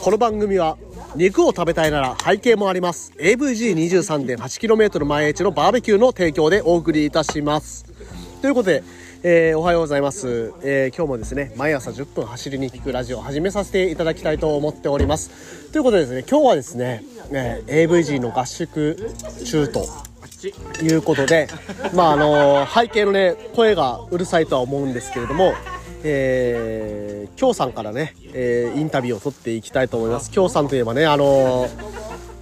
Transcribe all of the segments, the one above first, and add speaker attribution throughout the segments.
Speaker 1: この番組は肉を食べたいなら背景もあります。AVG23.8km 前エのバーベキューの提供でお送りいたします。ということで、えーおはようございます、えー今日もですね毎朝10分走りに聞くラジオを始めさせていただきたいと思っております。ということでですね今日はですね、えー AVG の合宿中ということで、まああの背景のね声がうるさいとは思うんですけれども、えー、京さんからね、えーインタビューを取っていきたいと思います。京さんといえばね、あの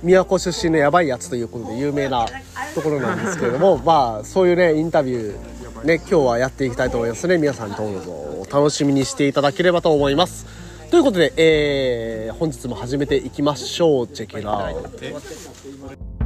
Speaker 1: 宮古出身のやばいやつということで有名なところなんですけれども、まあそういうねインタビューね今日はやっていきたいと思いますね。皆さんどうぞお楽しみにしていただければと思います。ということで、えー本日も始めていきましょう。チェケラー。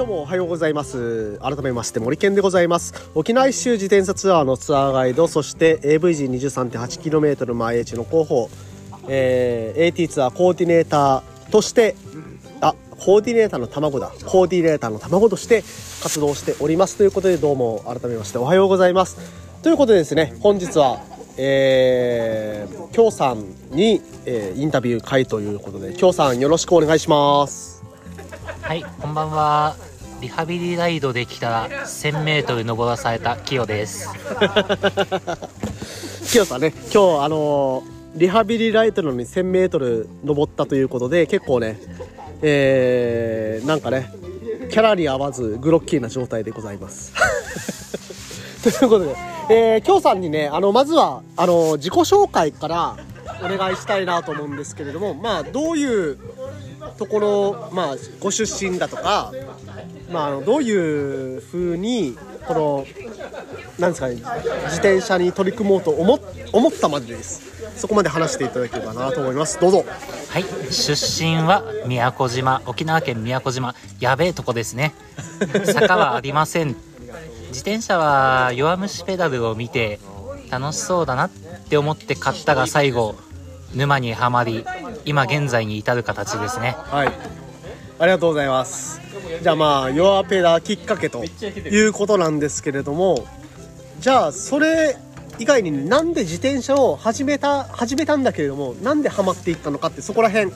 Speaker 1: どうもおはようございます。改めまして森健でございます。沖縄一周自転車ツアーのツアーガイドそして AVG23.8km 前エッジの広報、えー AT ツアーコーディネーターとしてあコーディネーターの卵だ。コーディネーターの卵として活動しております。ということでどうも改めましておはようございます。ということでですね本日はえー、京さんに、えーインタビュー会ということで京さんよろしくお願いします。
Speaker 2: はい、こんばんは。リハビリライドで来たら1000メートル登らされたキヨです。
Speaker 1: キヨさんね今日あのーリハビリライトのに 1000m 登ったということで結構ねえー、なんかねキャラに合わずグロッキーな状態でございます ということで、えー、京さんにねあのまずはあの自己紹介からお願いしたいなと思うんですけれどもまあどういうところ、まあ、ご出身だとか、まあ、あのどういうふうにこのなんですかね自転車に取り組もうと思っ思ったまでですそこまで話していただければなと思いますどうぞ
Speaker 2: はい、出身は宮古島、沖縄県宮古島。やべえとこですね。坂はありません。自転車は弱虫ペダルを見て楽しそうだなって思って買ったが最後、沼にはまり、今現在に至る形ですね。
Speaker 1: はいありがとうございますじゃあまあ弱ペダきっかけということなんですけれどもじゃあそれ以外になんで自転車を始めた始めたんだけれどもなんでハマっていったのかってそこら辺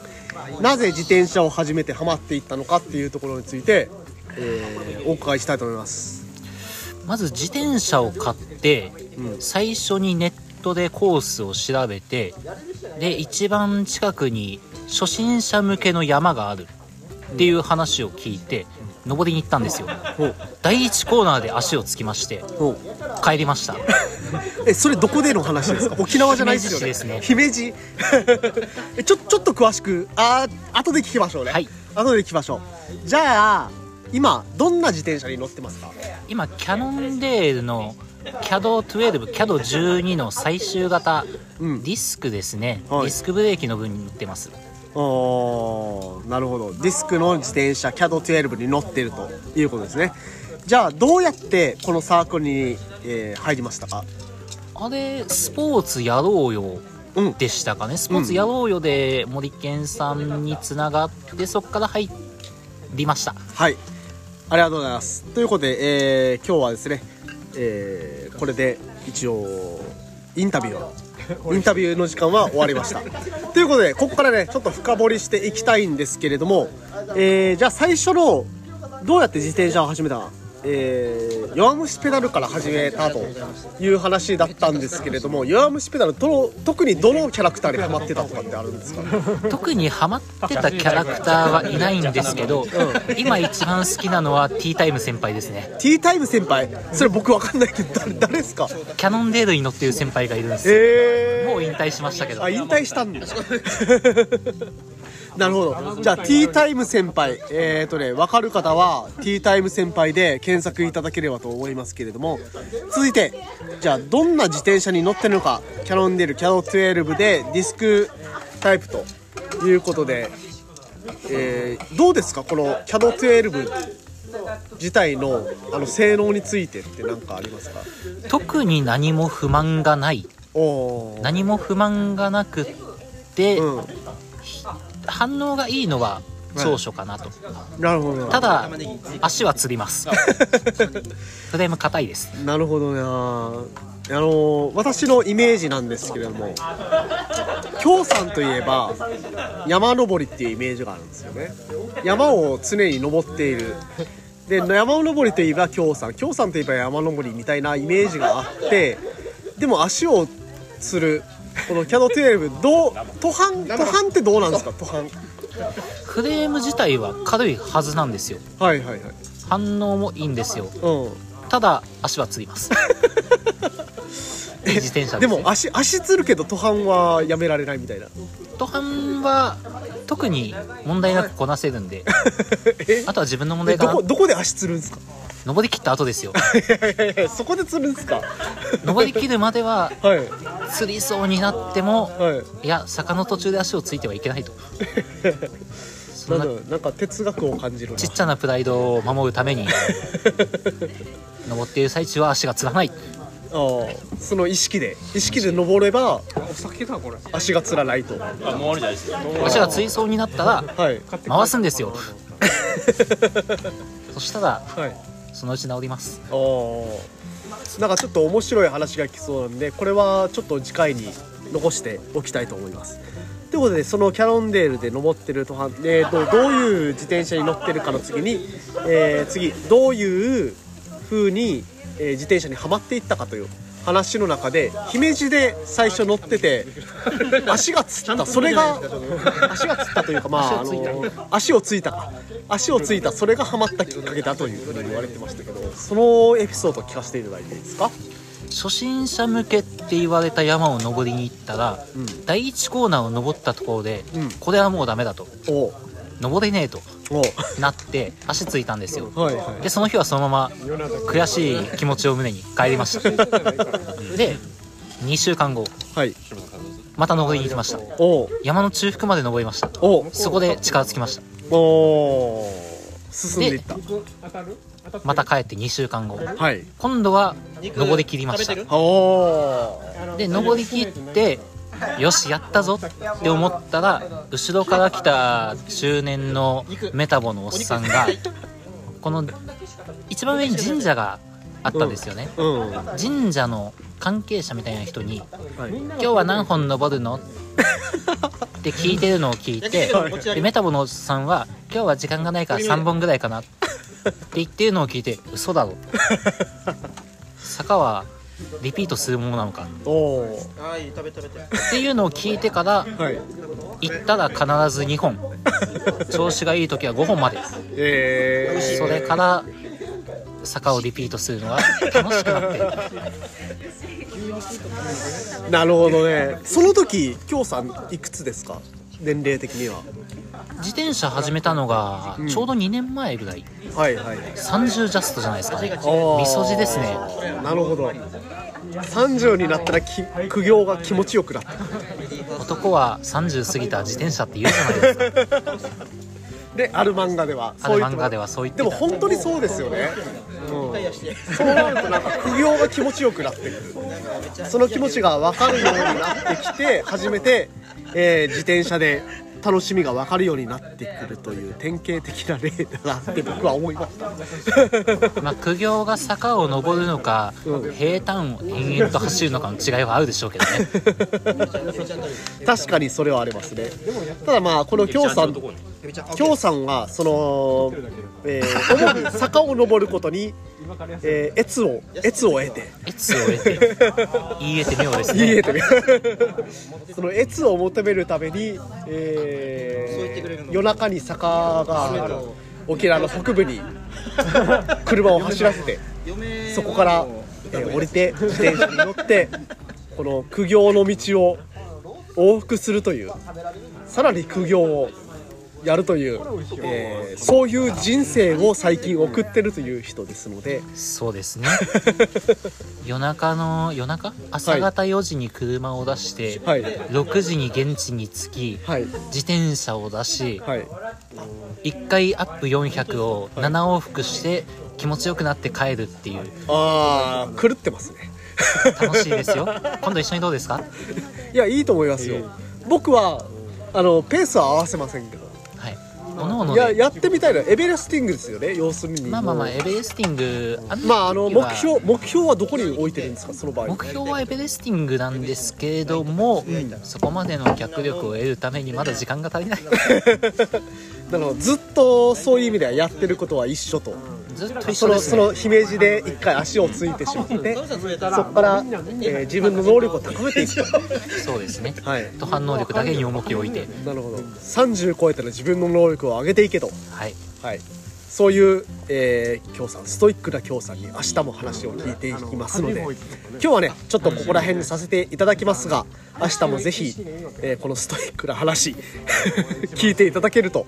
Speaker 1: なぜ自転車を始めてハマっていったのかっていうところについて、えーお伺いしたいと思います。
Speaker 2: まず自転車を買って、
Speaker 1: うん。
Speaker 2: 最初にネットでコースを調べてで一番近くに初心者向けの山があるっていう話を聞いて登りに行ったんですよ。第一コーナーで足をつきまして帰りました。
Speaker 1: えそれどこでの話ですか？沖縄じゃないですよね。姫路 えちょちょっと詳しくあー後で聞きましょうね。
Speaker 2: はい。
Speaker 1: 後で聞きましょう。じゃあ今どんな自転車に乗ってますか？
Speaker 2: 今キャノンデールの CAD12 CAD12 の最終型
Speaker 1: うん。
Speaker 2: ディスクですね、
Speaker 1: はい。
Speaker 2: ディスクブレーキの分に乗ってます。
Speaker 1: おーなるほど。ディスクの自転車 CAD12 に乗ってるということですね。じゃあどうやってこのサークルに、えー入りましたか？
Speaker 2: あれスポーツやろうよ
Speaker 1: うん
Speaker 2: でしたかね？スポーツやろうよで森健さんにつながってそこから入りました。
Speaker 1: はい。ありがとうございます。ということで、えー今日はですね、えーこれで一応インタビューを インタビューの時間は終わりました。ということでここからねちょっと深掘りしていきたいんですけれども、えーじゃあ最初のどうやって自転車を始めた？えー弱虫ペダルから始めたという話だったんですけれども弱虫ペダルどの特にどのキャラクターにハマってたとかってあるんですか？
Speaker 2: 特にハマってたキャラクターはいないんですけど、今一番好きなのはティータイム先輩ですね。
Speaker 1: ティータイム先輩？それ僕わかんないけど誰誰ですか？
Speaker 2: キャノンデールに乗ってる先輩がいるんです
Speaker 1: えー、
Speaker 2: もう引退しましたけど。
Speaker 1: あ引退したんだ なるほど。じゃあティータイム先輩。えーとね分かる方はティータイム先輩で検索いただければと思いますけれども。続いてじゃあどんな自転車に乗ってるのか。キャノンデールキャノ12でディスクタイプということで、えーどうですか？このキャノ12自体のあの性能についてって何かありますか？
Speaker 2: 特に何も不満がない。何も不満がなくって、
Speaker 1: うん
Speaker 2: 反応がいいのは長所かなと、
Speaker 1: なるほど。
Speaker 2: ただ足はつります。フレーム硬いです。
Speaker 1: なるほどな。あの私のイメージなんですけれども京さんといえば山登りっていうイメージがあるんですよね。山を常に登っている。で山登りといえば京さん。京さんといえば山登りみたいなイメージがあってでも足をつるこのキャノ12どう途半途半ってどうなんですか？途半
Speaker 2: フレーム自体は軽いはずなんですよ。
Speaker 1: はいはいはい。
Speaker 2: 反応もいいんですよ。
Speaker 1: うん。
Speaker 2: ただ足はつります。いい自転車
Speaker 1: で
Speaker 2: です
Speaker 1: も足足つるけど途半はやめられないみたいな。
Speaker 2: 途半は特に問題なくこなせるんで。
Speaker 1: え？
Speaker 2: あとは自分の問題かな。
Speaker 1: えどこどこで足つるんですか？
Speaker 2: 登り切った後ですよ。
Speaker 1: いやいやいやそこでつるんですか。
Speaker 2: 登り切るまでは
Speaker 1: はい。
Speaker 2: 釣りそうになっても
Speaker 1: はい。
Speaker 2: いや坂の途中で足をついてはいけないと。そんな
Speaker 1: なんだなんか哲学を感じるな。
Speaker 2: ちっちゃなプライドを守るために 登っている最中は足がつらない。
Speaker 1: ああその意識で。意識で登れば
Speaker 3: お酒だこれ。
Speaker 1: 足がつらないと。
Speaker 3: あもう終わりじゃないですよ
Speaker 2: 足がつりそうになったら
Speaker 1: はい。
Speaker 2: 回すんですよ。そしたら
Speaker 1: はい
Speaker 2: そのうち治ります。
Speaker 1: おなんかちょっと面白い話が来そうなんでこれはちょっと次回に残しておきたいと思います。ということでそのキャロンデールで登ってるとは、えー、とどういう自転車に乗ってるかの次に、えー次どういう風に、えー自転車にはまっていったかという話の中で姫路で最初乗ってて足がつった。それが足がつったというかまああの足をついたか。足をついた。それがハマったきっかけだというふうに言われてましたけどそのエピソードを聞かせていただいていいですか？
Speaker 2: 初心者向けって言われた山を登りに行ったら、
Speaker 1: うん。
Speaker 2: 第1コーナーを登ったところで、
Speaker 1: うん。
Speaker 2: これはもうダメだと登れねえとなって足ついたんですよ。
Speaker 1: はいはい。
Speaker 2: でその日はそのまま悔しい気持ちを胸に帰りました。で2週間後
Speaker 1: はい。
Speaker 2: また登りに行きました。山の中腹まで登りました。そこで力尽きました。
Speaker 1: 進んでいった。
Speaker 2: また帰って2週間後。
Speaker 1: はい。
Speaker 2: 今度は登り切りました。で登り切ってよしやったぞって思ったら後ろから来た中年のメタボのおっさんがこの一番上に神社があったんですよね。
Speaker 1: うん。は
Speaker 2: 神社の関係者みたいな人に
Speaker 1: い「
Speaker 2: 今日は何本登るの?」って聞いてるのを聞いてでメタボのおっさんは「今日は時間がないから3本ぐらいかな」って言ってるのを聞いて嘘だろ。坂はリピートするものなのか
Speaker 4: い食べ食べて。
Speaker 2: っていうのを聞いてから
Speaker 1: はい。
Speaker 2: 行ったら必ず2本。調子がいい時は5本まで。
Speaker 1: え
Speaker 2: それから坂をリピートするのが楽しくなって
Speaker 1: ー、なるほどね。その時京さんいくつですか？年齢的には。
Speaker 2: 自転車始めたのがちょうど2年前ぐらい。
Speaker 1: はいはい
Speaker 2: 30ジャストじゃないですかみそじですね。
Speaker 1: なるほど30になったらき苦行が気持ちよくなった。
Speaker 2: 男は30過ぎた自転車って言うじゃないですか。
Speaker 1: である漫画では
Speaker 2: ある漫画ではそう言って
Speaker 1: で
Speaker 2: た
Speaker 1: も本当にそうですよね、うん、そうなるとなんか苦行が気持ちよくなってくる。その気持ちが分かるようになってきて初めて、えー自転車で楽しみが分かるようになってくるという典型的な例だなって僕は思いました。
Speaker 2: まあ苦行が坂を登るのか
Speaker 1: うん。
Speaker 2: 平坦を延々と走るのかの違いはあるでしょうけどね。
Speaker 1: 確かにそれはありますね。ただまあこの京さん京さんはその、えー登る坂を登ることに、えー、越を越を得て。
Speaker 2: 越を得て。言い得て妙ですね。
Speaker 1: いいえとその越を求めるために、えー夜中に坂がある沖縄の北部に 車を走らせてそこから、えー降りて自転車に乗ってこの苦行の道を往復するというさらに苦行をやるという、えーそういう人生を最近送ってるという人ですので。
Speaker 2: そうですね。夜中の夜中？朝方4時に車を出して、
Speaker 1: はい。
Speaker 2: 6時に現地に着き
Speaker 1: はい。
Speaker 2: 自転車を出し
Speaker 1: はい。
Speaker 2: 1回アップ400を7往復して気持ちよくなって帰るっていう。
Speaker 1: ああ狂ってますね。
Speaker 2: 楽しいですよ。今度一緒にどうですか？
Speaker 1: いやいいと思いますよ。僕はあのペースは合わせませんけど
Speaker 2: はいおのので。
Speaker 1: ややってみたいのはエベレスティングですよね。要するに。
Speaker 2: まあまあまあエベレスティング
Speaker 1: まああの
Speaker 2: は
Speaker 1: 目標目標はどこに置いてるんですか？その場合。
Speaker 2: 目標はエベレスティングなんですけれども、そこまでの脚力を得るためにまだ時間が足りない。
Speaker 1: なのでずっとそういう意味ではやってることは一緒とそのその姫路で一回足をついてしまってそこから、えー自分の能力を高めていく。と
Speaker 2: そうですね。
Speaker 1: はい。
Speaker 2: と反応力だけに重きを置いて。
Speaker 1: なるほど。30超えたら自分の能力を上げていけと。
Speaker 2: はい。
Speaker 1: はい。そういう、えー、京さんストイックな京さんに明日も話を聞いていきますので今日はねちょっとここら辺にさせていただきますが明日もぜひ、えーこのストイックな話 聞いていただけると、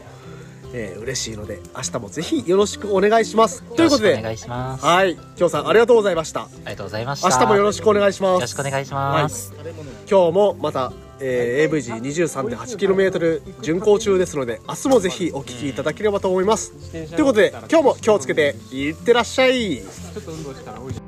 Speaker 1: えー嬉しいので明日もぜひよろしくお願いします。ということで
Speaker 2: お願いします。あ
Speaker 1: はい。京さんありがとうございました。
Speaker 2: りがとうございました。
Speaker 1: 明日もよろしくお願いします。
Speaker 2: よろしくお願いします、
Speaker 1: 今日もまた、えー、AVG23.8km 巡行中ですので明日もぜひお聞きいただければと思います。ということで今日も気をつけていってらっしゃい。
Speaker 3: ちょっと運動したら美味しい